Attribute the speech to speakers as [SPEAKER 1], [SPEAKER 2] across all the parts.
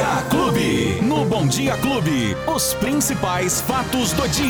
[SPEAKER 1] Dia Clube. No Bom Dia Clube, os principais fatos do dia.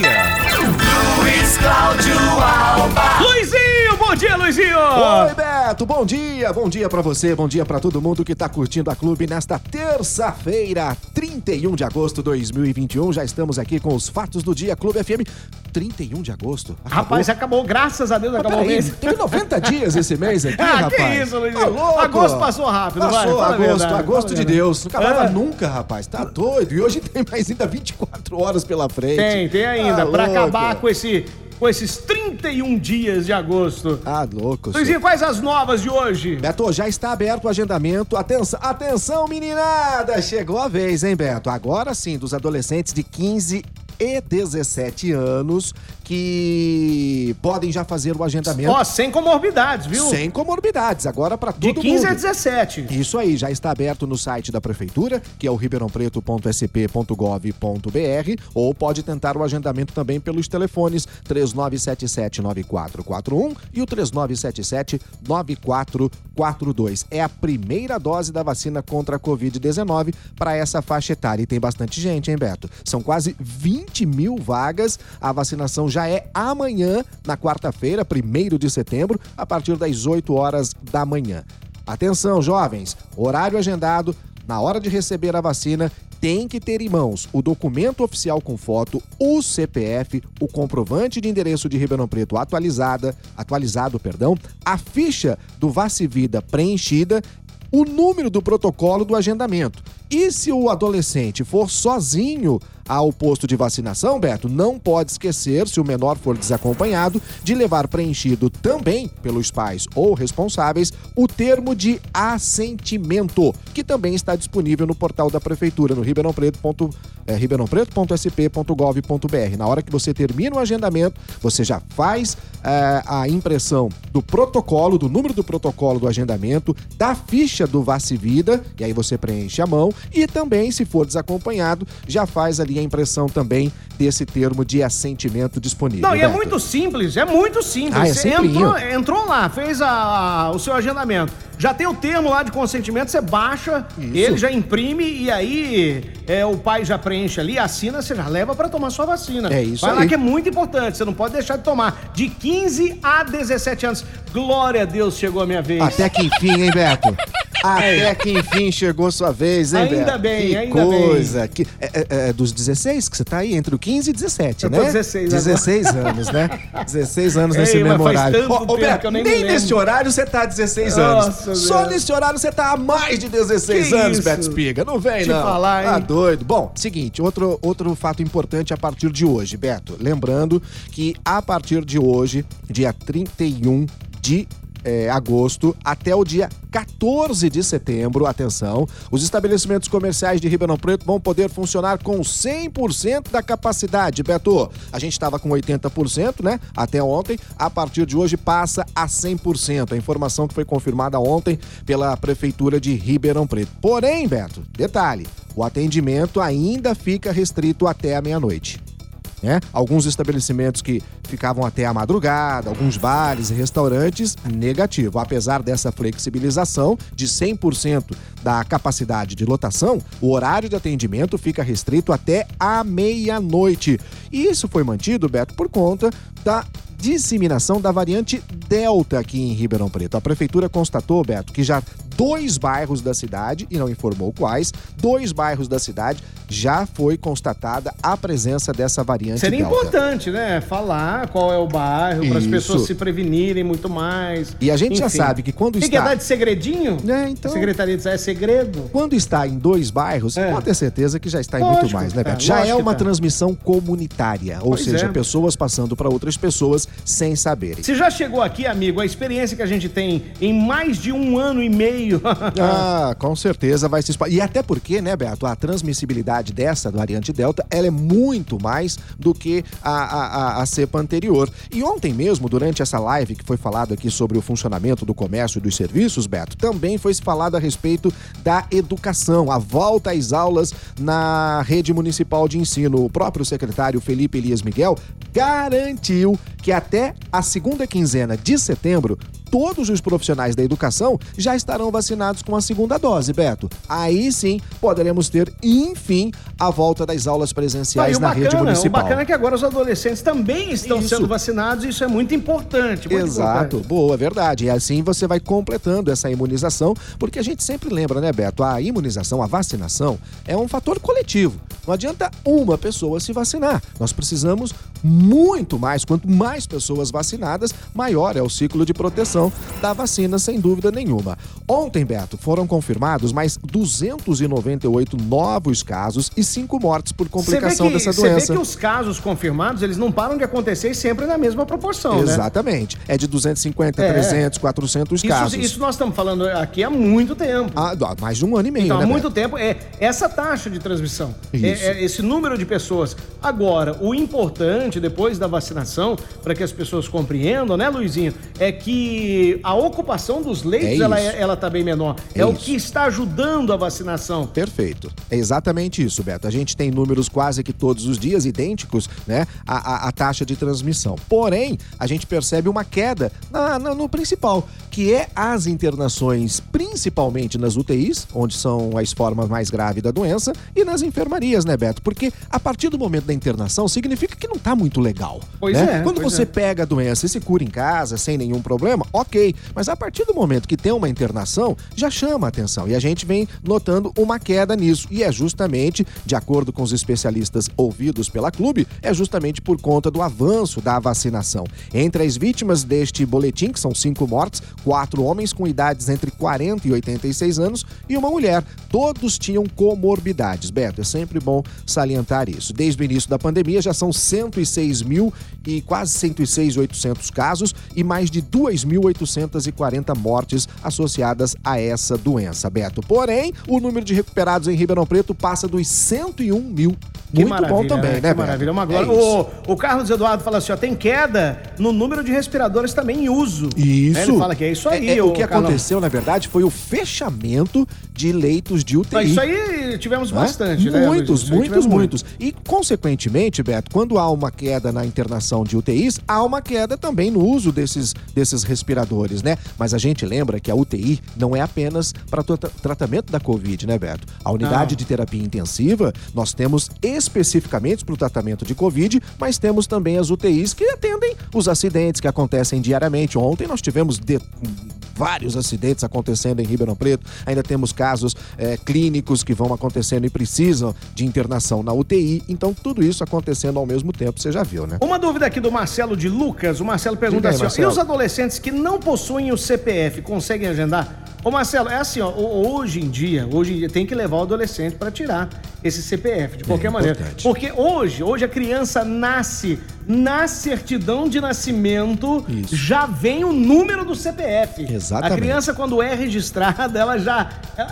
[SPEAKER 1] Luiz Cláudio Alba.
[SPEAKER 2] Luizinho, bom dia, Luizinho!
[SPEAKER 3] Oi, Beto, bom dia, bom dia pra você, bom dia pra todo mundo que tá curtindo a clube nesta terça-feira, 31 de agosto de 2021. Já estamos aqui com os fatos do dia Clube FM. 31 de agosto. Acabou?
[SPEAKER 2] Rapaz, acabou, graças a Deus,
[SPEAKER 3] Mas
[SPEAKER 2] acabou o mês.
[SPEAKER 3] teve 90 dias esse mês aqui,
[SPEAKER 2] Ah,
[SPEAKER 3] rapaz.
[SPEAKER 2] que isso, Luizinho.
[SPEAKER 3] Tá?
[SPEAKER 2] Agosto passou rápido, vai,
[SPEAKER 3] Passou,
[SPEAKER 2] a
[SPEAKER 3] agosto,
[SPEAKER 2] verdade,
[SPEAKER 3] agosto de. Deus. Não acabava
[SPEAKER 2] É.
[SPEAKER 3] nunca, rapaz. Tá doido. E hoje tem mais ainda 24 horas pela frente.
[SPEAKER 2] Tem, tem ainda,
[SPEAKER 3] Tá
[SPEAKER 2] pra
[SPEAKER 3] louco.
[SPEAKER 2] acabar com esse com esses 31 dias de agosto.
[SPEAKER 3] Tá louco, senhor.
[SPEAKER 2] Luizinho, quais as novas de hoje?
[SPEAKER 3] Beto, já está aberto o agendamento. Atenção, atenção, meninada! Chegou a vez, hein, Beto? Agora sim, dos adolescentes de 15 e 17 anos que podem já fazer o agendamento
[SPEAKER 2] Ó, sem comorbidades, viu?
[SPEAKER 3] sem comorbidades. Agora para todo
[SPEAKER 2] De 15
[SPEAKER 3] mundo.
[SPEAKER 2] a 17.
[SPEAKER 3] Isso aí, já está aberto no site da Prefeitura, que é o ribeirãopreto.sp.gov.br, ou pode tentar o agendamento também pelos telefones 3977-9441 e o 3977-9442. É a primeira dose da vacina contra a Covid-19 para essa faixa etária. E tem bastante gente, hein, Beto? São quase 20 mil vagas. A vacinação já é amanhã, na quarta-feira, 1 de setembro, a partir das 8 horas da manhã. Atenção, jovens! Horário agendado. Na hora de receber a vacina, tem que ter em mãos o documento oficial com foto, o CPF, o comprovante de endereço de Ribeirão Preto atualizada, atualizado, perdão, a ficha do Vacivida preenchida, o número do protocolo do agendamento. E se o adolescente for sozinho ao posto de vacinação, Beto, não pode esquecer, se o menor for desacompanhado, de levar preenchido também pelos pais ou responsáveis o termo de assentimento, que também está disponível no portal da prefeitura, no ribeirãopreto.com é, ribeirãopreto.sp.gov.br. Na hora que você termina o agendamento, você já faz é, a impressão do protocolo, do número do protocolo do agendamento, da ficha do Vacivida, e aí você preenche a mão, e também, se for desacompanhado, já faz ali a impressão também desse termo de assentimento disponível.
[SPEAKER 2] Não, e é
[SPEAKER 3] Beto.
[SPEAKER 2] muito simples, é muito simples.
[SPEAKER 3] Ah, é
[SPEAKER 2] Você entrou, entrou lá, fez a- o seu agendamento. Já tem o termo lá de consentimento, você baixa,
[SPEAKER 3] Isso.
[SPEAKER 2] ele já imprime e aí é, o pai já preenche ali, assina, você já leva pra tomar sua vacina.
[SPEAKER 3] É isso
[SPEAKER 2] Vai lá
[SPEAKER 3] aí.
[SPEAKER 2] que é muito importante, você não pode deixar de tomar. De 15 a 17 anos. Glória a Deus, chegou a minha vez.
[SPEAKER 3] Até que enfim, hein, Beto? Até que enfim chegou sua vez, hein,
[SPEAKER 2] Ainda bem,
[SPEAKER 3] que
[SPEAKER 2] ainda
[SPEAKER 3] coisa. Que, é, é, é dos 16 que você tá aí, entre o 15 e 17,
[SPEAKER 2] Eu
[SPEAKER 3] né?
[SPEAKER 2] tô 16 agora.
[SPEAKER 3] 16 anos, né? 16 anos nesse
[SPEAKER 2] Ei, mas
[SPEAKER 3] mesmo horário.
[SPEAKER 2] que eu nem
[SPEAKER 3] nem nesse horário você tá há 16
[SPEAKER 2] Nossa,
[SPEAKER 3] anos. Só
[SPEAKER 2] Deus.
[SPEAKER 3] nesse horário você tá há mais de 16
[SPEAKER 2] Que
[SPEAKER 3] anos? Beto Espiga. Não vem,
[SPEAKER 2] Te
[SPEAKER 3] não.
[SPEAKER 2] falar, hein?
[SPEAKER 3] Tá doido. Bom, seguinte, outro, outro fato importante a partir de hoje, Beto. Lembrando que a partir de hoje, dia 31 de é, agosto até o dia 14 de setembro, atenção, os estabelecimentos comerciais de Ribeirão Preto vão poder funcionar com 100% da capacidade, Beto. A gente estava com 80%, né? Até ontem, a partir de hoje passa a 100%. A informação que foi confirmada ontem pela prefeitura de Ribeirão Preto. Porém, Beto, detalhe, o atendimento ainda fica restrito até a meia-noite né? Alguns estabelecimentos que ficavam até a madrugada, alguns bares e restaurantes, negativo. Apesar dessa flexibilização de 100% da capacidade de lotação, o horário de atendimento fica restrito até a meia-noite. E isso foi mantido, Beto, por conta da disseminação da variante Delta aqui em Ribeirão Preto. A prefeitura constatou, Beto, que já dois bairros da cidade, e não informou quais, dois bairros da cidade já foi constatada a presença dessa variante
[SPEAKER 2] Seria
[SPEAKER 3] Delta.
[SPEAKER 2] importante, né? Falar qual é o bairro, para as pessoas se prevenirem muito mais.
[SPEAKER 3] E a gente já
[SPEAKER 2] Enfim.
[SPEAKER 3] sabe que quando
[SPEAKER 2] Tem que
[SPEAKER 3] está-
[SPEAKER 2] dar de segredinho?
[SPEAKER 3] É, então-
[SPEAKER 2] Secretaria de Saúde é segredo?
[SPEAKER 3] Quando está em dois bairros,
[SPEAKER 2] É.
[SPEAKER 3] pode ter certeza que já está em
[SPEAKER 2] Lógico,
[SPEAKER 3] muito mais, né, Beto? Já é
[SPEAKER 2] que
[SPEAKER 3] uma
[SPEAKER 2] tá.
[SPEAKER 3] transmissão comunitária, ou
[SPEAKER 2] Pois
[SPEAKER 3] seja,
[SPEAKER 2] é.
[SPEAKER 3] pessoas passando para outras pessoas sem saberem.
[SPEAKER 2] Você já chegou aqui, amigo, a experiência que a gente tem em mais de um ano e meio.
[SPEAKER 3] Ah, com certeza vai se espalhar. E até porque, né, Beto, a transmissibilidade dessa variante Delta, ela é muito mais do que a, a, a- cepa anterior. E ontem mesmo, durante essa live que foi falado aqui sobre o funcionamento do comércio e dos serviços, Beto, também foi falado a respeito da educação, a volta às aulas na rede municipal de ensino. O próprio secretário Felipe Elias Miguel garantiu que até a segunda quinzena de setembro todos os profissionais da educação já estarão vacinados com a segunda dose, Beto. Aí sim poderemos ter, enfim, a volta das aulas presenciais na
[SPEAKER 2] bacana,
[SPEAKER 3] rede municipal.
[SPEAKER 2] O bacana é que agora os adolescentes também estão isso. sendo vacinados, isso é muito importante. Muito
[SPEAKER 3] Exato,
[SPEAKER 2] importante.
[SPEAKER 3] boa, verdade. E assim você vai completando essa imunização, porque a gente sempre lembra, né, Beto? A imunização, a vacinação é um fator coletivo. Não adianta uma pessoa se vacinar. Nós precisamos muito mais. Quanto mais pessoas vacinadas, maior é o ciclo de proteção da vacina, sem dúvida nenhuma. Ontem, Beto, foram confirmados mais 298 novos casos e 5 mortes por complicação
[SPEAKER 2] que,
[SPEAKER 3] dessa doença.
[SPEAKER 2] Você vê que os casos confirmados, eles não param de acontecer sempre na mesma proporção,
[SPEAKER 3] né? Exatamente. Né? É de 250, é. 300, 400
[SPEAKER 2] isso,
[SPEAKER 3] casos.
[SPEAKER 2] Isso nós estamos falando aqui há muito tempo.
[SPEAKER 3] Há mais de um ano e meio,
[SPEAKER 2] então,
[SPEAKER 3] né,
[SPEAKER 2] há muito
[SPEAKER 3] Beto?
[SPEAKER 2] tempo. É essa taxa de transmissão. É, é esse número de pessoas. Agora, o importante depois da vacinação, para que as pessoas compreendam, né, Luizinho, é que a ocupação dos leitos, é ela, é, ela tá bem menor. É, é o que está ajudando a vacinação.
[SPEAKER 3] Perfeito. É exatamente isso, Beto. A gente tem números quase que todos os dias idênticos, né, a, a, a taxa de transmissão. Porém, a gente percebe uma queda na, na, no principal, que é as internações, principalmente nas UTIs, onde são as formas mais graves da doença, e nas enfermarias, né, Beto? Porque a partir do momento da internação, significa que não tá muito legal.
[SPEAKER 2] Pois
[SPEAKER 3] né?
[SPEAKER 2] é.
[SPEAKER 3] Quando
[SPEAKER 2] pois
[SPEAKER 3] você
[SPEAKER 2] é.
[SPEAKER 3] pega a doença e se cura em casa, sem nenhum problema, ok. Mas a partir do momento que tem uma internação, já chama a atenção. E a gente vem notando uma queda nisso. E é justamente, de acordo com os especialistas ouvidos pela clube, é justamente por conta do avanço da vacinação. Entre as vítimas deste boletim, que são cinco mortes, quatro homens com idades entre 40 e 86 anos e uma mulher. Todos tinham comorbidades. Beto, é sempre bom salientar isso. Desde o início da pandemia já são 106 mil e quase 106.800 casos e mais de 2.840 mortes associadas a essa doença, Beto. Porém, o número de recuperados em Ribeirão Preto passa dos 101 mil.
[SPEAKER 2] Que
[SPEAKER 3] Muito bom também, né,
[SPEAKER 2] que
[SPEAKER 3] Beto?
[SPEAKER 2] maravilha, uma glória.
[SPEAKER 3] É
[SPEAKER 2] o, o Carlos Eduardo fala assim, ó, tem queda no número de respiradores também em uso.
[SPEAKER 3] Isso.
[SPEAKER 2] Ele fala que é isso aí.
[SPEAKER 3] É, é, o
[SPEAKER 2] ô,
[SPEAKER 3] que
[SPEAKER 2] Carlão.
[SPEAKER 3] aconteceu, na verdade, foi o fechamento de leitos de UTI.
[SPEAKER 2] Mas isso aí tivemos
[SPEAKER 3] Não é?
[SPEAKER 2] bastante, né?
[SPEAKER 3] Muitos, muitos, muitos. E, consequentemente, Beto, quando há uma queda na internação de UTIs, há uma queda também no uso desses, desses respiradores, né? Mas a gente lembra que a UTI não é apenas para tratamento da Covid, né, Beto? A unidade
[SPEAKER 2] Não.
[SPEAKER 3] de terapia intensiva, nós temos especificamente para o tratamento de Covid, mas temos também as UTIs que atendem os acidentes que acontecem diariamente. Ontem nós tivemos de- vários acidentes acontecendo em Ribeirão Preto, ainda temos casos eh, clínicos que vão acontecendo e precisam de internação na UTI. Então, tudo isso acontecendo ao mesmo tempo, você já viu, né?
[SPEAKER 2] Uma dúvida aqui do Marcelo de Lucas. O Marcelo pergunta
[SPEAKER 3] aí,
[SPEAKER 2] assim: ó,
[SPEAKER 3] Marcelo.
[SPEAKER 2] e os adolescentes que não possuem o CPF conseguem agendar? Ô Marcelo, é assim, ó, ho- hoje em dia, hoje em dia tem que levar o adolescente para tirar esse CPF, de qualquer maneira.
[SPEAKER 3] importante.
[SPEAKER 2] Porque hoje, hoje a criança nasce, na certidão de nascimento,
[SPEAKER 3] Isso.
[SPEAKER 2] já vem o número do CPF.
[SPEAKER 3] Exatamente.
[SPEAKER 2] A criança, quando é registrada, ela já,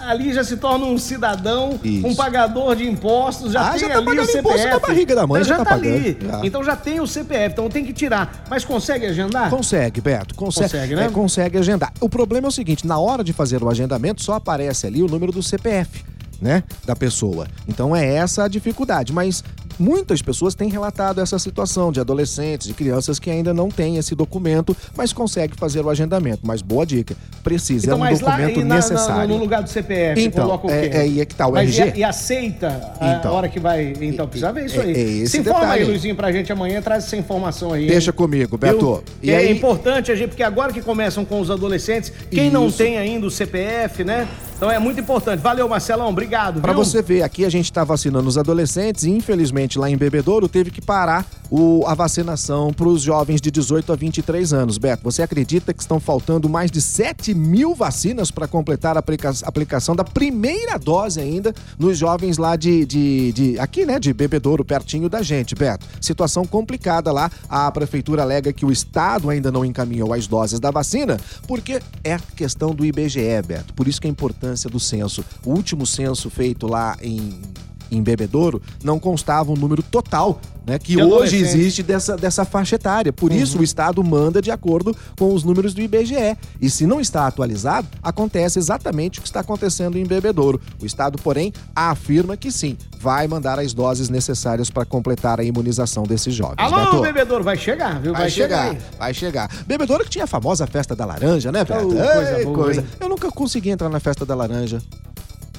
[SPEAKER 2] ali já se torna um cidadão,
[SPEAKER 3] Isso.
[SPEAKER 2] um pagador de impostos, já
[SPEAKER 3] Ah,
[SPEAKER 2] tem
[SPEAKER 3] já tá
[SPEAKER 2] ali o CPF.
[SPEAKER 3] na barriga da mãe,
[SPEAKER 2] já,
[SPEAKER 3] já
[SPEAKER 2] tá,
[SPEAKER 3] tá
[SPEAKER 2] ali.
[SPEAKER 3] pagando. Já.
[SPEAKER 2] Então já tem o CPF, então tem que tirar. Mas consegue agendar?
[SPEAKER 3] Consegue, Beto. Consegue,
[SPEAKER 2] Consegue, né?
[SPEAKER 3] é, consegue agendar. O problema é o seguinte: na hora de fazer o agendamento, só aparece ali o número do CPF, né? Da pessoa. Então é essa a dificuldade. Mas muitas pessoas têm relatado essa situação de adolescentes, de crianças que ainda não têm esse documento, mas conseguem fazer o agendamento. Mas boa dica: precisa,
[SPEAKER 2] Então,
[SPEAKER 3] é um
[SPEAKER 2] lá
[SPEAKER 3] documento
[SPEAKER 2] e na- na-
[SPEAKER 3] necessário.
[SPEAKER 2] no lugar do CPF,
[SPEAKER 3] Então,
[SPEAKER 2] coloca o quê?
[SPEAKER 3] é- é aí é que tá, o
[SPEAKER 2] Mas
[SPEAKER 3] RG?
[SPEAKER 2] E, e aceita a
[SPEAKER 3] Então.
[SPEAKER 2] hora que vai. Então, precisa ver isso
[SPEAKER 3] É-
[SPEAKER 2] aí.
[SPEAKER 3] é esse
[SPEAKER 2] Se informa
[SPEAKER 3] detalhe
[SPEAKER 2] aí. Luizinho, pra gente amanhã, traz essa informação aí. hein?
[SPEAKER 3] Deixa comigo, Beto.
[SPEAKER 2] Viu?
[SPEAKER 3] E
[SPEAKER 2] é
[SPEAKER 3] aí-
[SPEAKER 2] importante a gente, porque agora que começam com os adolescentes, quem não
[SPEAKER 3] Isso.
[SPEAKER 2] tem ainda o CPF, né? Então é muito importante. Valeu, Marcelão, obrigado. Viu?
[SPEAKER 3] você ver, aqui a gente tá vacinando os adolescentes e infelizmente lá em Bebedouro teve que parar o- a vacinação para os jovens de 18 a 23 anos. Beto, você acredita que estão faltando mais de 7 mil vacinas para completar a aplica- aplicação da primeira dose ainda nos jovens lá de, de, de- aqui, né, de Bebedouro, pertinho da gente, Beto. Situação complicada lá. A prefeitura alega que o estado ainda não encaminhou as doses da vacina porque é questão do IBGE, Beto. Por isso que a importância do censo. O último censo feito lá em em Bebedouro, não constava um número total né, que hoje existe dessa, dessa faixa etária. Por uhum. isso, o Estado manda de acordo com os números do IBGE. E se não está atualizado, acontece exatamente o que está acontecendo em Bebedouro. O Estado, porém, afirma que sim, vai mandar as doses necessárias para completar a imunização desses jovens.
[SPEAKER 2] Alô, Beto? Bebedouro, vai chegar, viu?
[SPEAKER 3] Vai, vai chegar, chegar vai chegar. Bebedouro que tinha a famosa festa da laranja, né, Beto? Oh, coisa, Ei, boa, coisa. Eu nunca consegui entrar na festa da laranja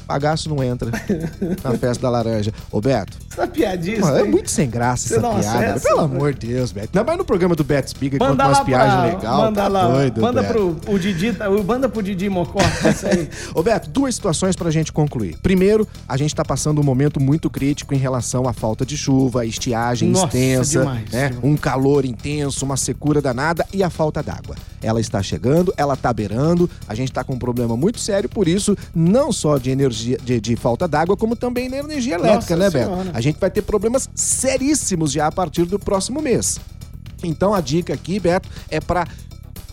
[SPEAKER 3] bagaço não entra na festa da laranja. Ô, Beto.
[SPEAKER 2] Essa piadinha.
[SPEAKER 3] Mano, é muito sem graça Você essa piada. Pelo mano. amor de Deus, Beto. Não, mas no programa do Beto Spiga conta umas piagens legais.
[SPEAKER 2] Manda tá lá. Doido, manda Beto. pro o Didi, manda pro Didi Mocó.
[SPEAKER 3] Ô, Beto, duas situações pra gente concluir. Primeiro, a gente tá passando um momento muito crítico em relação à falta de chuva, estiagem Nossa, extensa, demais, né? Demais. Um calor intenso, uma secura danada e a falta d'água. Ela está chegando, ela tá beirando, a gente tá com um problema muito sério, por isso, não só de energia, de, de falta d'água, como também na energia elétrica, Nossa né, senhora. Beto? A gente vai ter problemas seríssimos já a partir do próximo mês. Então a dica aqui, Beto, é para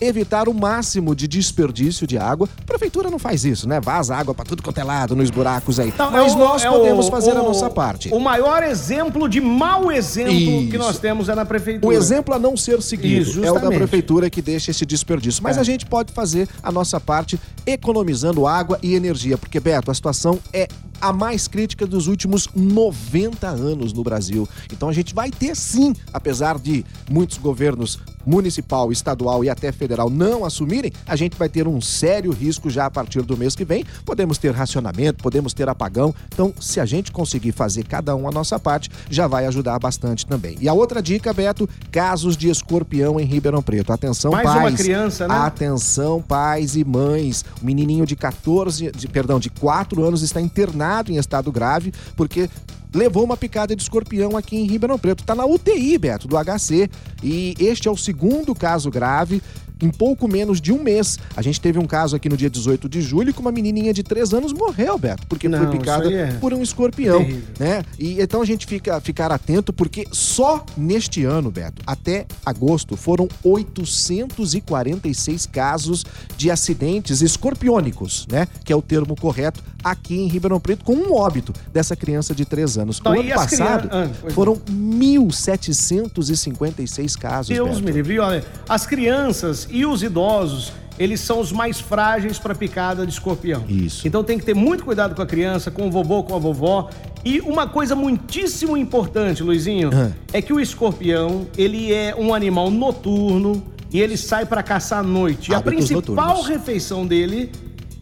[SPEAKER 3] evitar o máximo de desperdício de água. A prefeitura não faz isso, né? Vaza água para tudo quanto é lado, nos buracos aí. Não, Mas é o, nós é podemos o, fazer o, a nossa parte.
[SPEAKER 2] O maior exemplo de mau exemplo isso. que nós temos é na prefeitura.
[SPEAKER 3] O exemplo a não ser seguido isso, é o da prefeitura que deixa esse desperdício. Mas é. a gente pode fazer a nossa parte economizando água e energia, porque Beto, a situação é a mais crítica dos últimos 90 anos no Brasil. Então a gente vai ter sim, apesar de muitos governos municipal, estadual e até federal não assumirem, a gente vai ter um sério risco já a partir do mês que vem. Podemos ter racionamento, podemos ter apagão. Então, se a gente conseguir fazer cada um a nossa parte, já vai ajudar bastante também. E a outra dica, Beto, casos de escorpião em Ribeirão Preto. Atenção, Mais pais.
[SPEAKER 2] Mais uma criança, né?
[SPEAKER 3] Atenção, pais e mães. O menininho de 14, de, perdão, de 4 anos está internado em estado grave porque levou uma picada de escorpião aqui em Ribeirão Preto. Está na UTI, Beto, do HC. E este é o segundo caso grave em pouco menos de um mês. A gente teve um caso aqui no dia 18 de julho que uma menininha de 3 anos morreu, Beto, porque Não, foi picada é por um escorpião, terrível. né? E então a gente fica ficar atento porque só neste ano, Beto, até agosto foram 846 casos de acidentes escorpiônicos, né? Que é o termo correto aqui em Ribeirão Preto com um óbito dessa criança de 3 anos. Então, o ano passado crianças... ah, foram 1.756 casos.
[SPEAKER 2] Deus Beto. me livre. Olha, as crianças e os idosos, eles são os mais frágeis para picada de escorpião.
[SPEAKER 3] Isso.
[SPEAKER 2] Então tem que ter muito cuidado com a criança, com o vovô, com a vovó. E uma coisa muitíssimo importante, Luizinho, uhum. é que o escorpião, ele é um animal noturno e ele sai para caçar à noite. Hábitos e a principal noturnos. refeição dele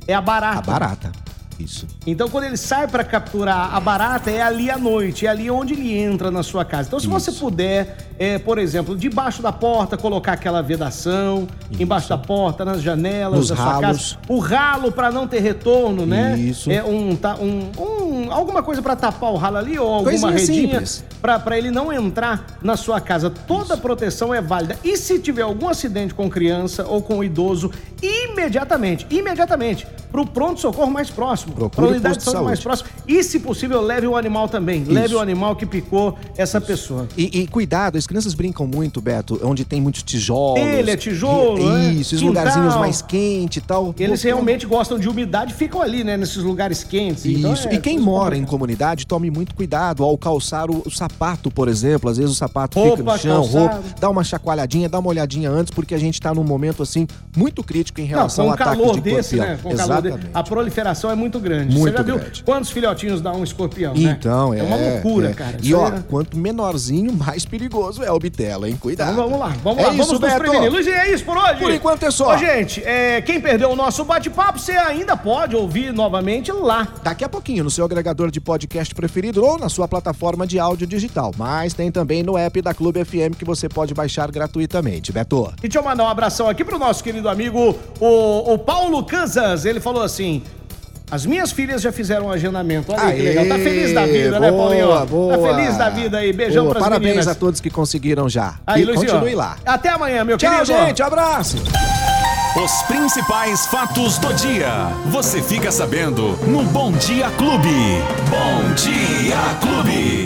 [SPEAKER 2] é a barata. A
[SPEAKER 3] barata. Isso.
[SPEAKER 2] Então, quando ele sai para capturar a barata, é ali à noite, é ali onde ele entra na sua casa. Então, se Isso. você puder, é, por exemplo, debaixo da porta, colocar aquela vedação, Isso. embaixo da porta, nas janelas
[SPEAKER 3] Nos
[SPEAKER 2] da
[SPEAKER 3] sua ralos.
[SPEAKER 2] casa. O ralo para não ter retorno, né?
[SPEAKER 3] Isso.
[SPEAKER 2] É um, tá, um, um alguma coisa para tapar o ralo ali ou alguma Coisinha redinha para ele não entrar na sua casa. Toda Isso. proteção é válida. E se tiver algum acidente com criança ou com idoso, imediatamente, imediatamente, para o pronto-socorro mais próximo. Para a unidade de saúde mais próxima. E, se possível, leve o animal também. Isso. Leve o animal que picou essa Isso. pessoa.
[SPEAKER 3] E, e, cuidado, as crianças brincam muito, Beto, onde tem muitos tijolos.
[SPEAKER 2] Ele é tijolo,
[SPEAKER 3] e, né? Isso, os lugarzinhos mais quentes e tal.
[SPEAKER 2] Eles Pô, realmente gostam de umidade e ficam ali, né? Nesses lugares quentes.
[SPEAKER 3] Então isso. Então é, e quem mora em comunidade, tome muito cuidado ao calçar o, o sapato, por exemplo. Às vezes o sapato roupa, fica no chão, roupa. Dá uma chacoalhadinha, dá uma olhadinha antes, porque a gente está num momento, assim, muito crítico em relação Não,
[SPEAKER 2] ao ataque de desse, né? Com calor desse, a proliferação é muito grande.
[SPEAKER 3] Muito Você já
[SPEAKER 2] grande. viu quantos filhotinhos dá um escorpião,
[SPEAKER 3] né? Então,
[SPEAKER 2] é.
[SPEAKER 3] É
[SPEAKER 2] uma loucura, é. cara.
[SPEAKER 3] E ó, é... quanto menorzinho, mais perigoso é o bitelo, hein? Cuidado.
[SPEAKER 2] Então, vamos lá, vamos é lá, vamos nos prevenir. Luizinho, é isso por hoje?
[SPEAKER 3] Por enquanto é só.
[SPEAKER 2] Ô, gente, é, quem perdeu o nosso bate-papo, você ainda pode ouvir novamente lá.
[SPEAKER 3] Daqui a pouquinho, no seu agregador de podcast preferido ou na sua plataforma de áudio digital. Mas tem também no app da Clube FM que você pode baixar gratuitamente. Beto.
[SPEAKER 2] E deixa eu mandar um abração aqui pro nosso querido amigo, o, o Paulo Kansas. Ele falou assim: as minhas filhas já fizeram um agendamento. Olha aí que legal. Tá feliz da vida, né, boa, né, Paulinho? Boa. Tá feliz da vida aí. Beijão boa.
[SPEAKER 3] pras Parabéns
[SPEAKER 2] meninas.
[SPEAKER 3] a todos que conseguiram já.
[SPEAKER 2] Aí,
[SPEAKER 3] e
[SPEAKER 2] Luizinho, continue lá. Até amanhã, meu
[SPEAKER 3] Tchau,
[SPEAKER 2] querido.
[SPEAKER 3] Tchau, gente. Abraço.
[SPEAKER 1] Os principais fatos do dia. Você fica sabendo no Bom Dia Clube. Bom Dia Clube.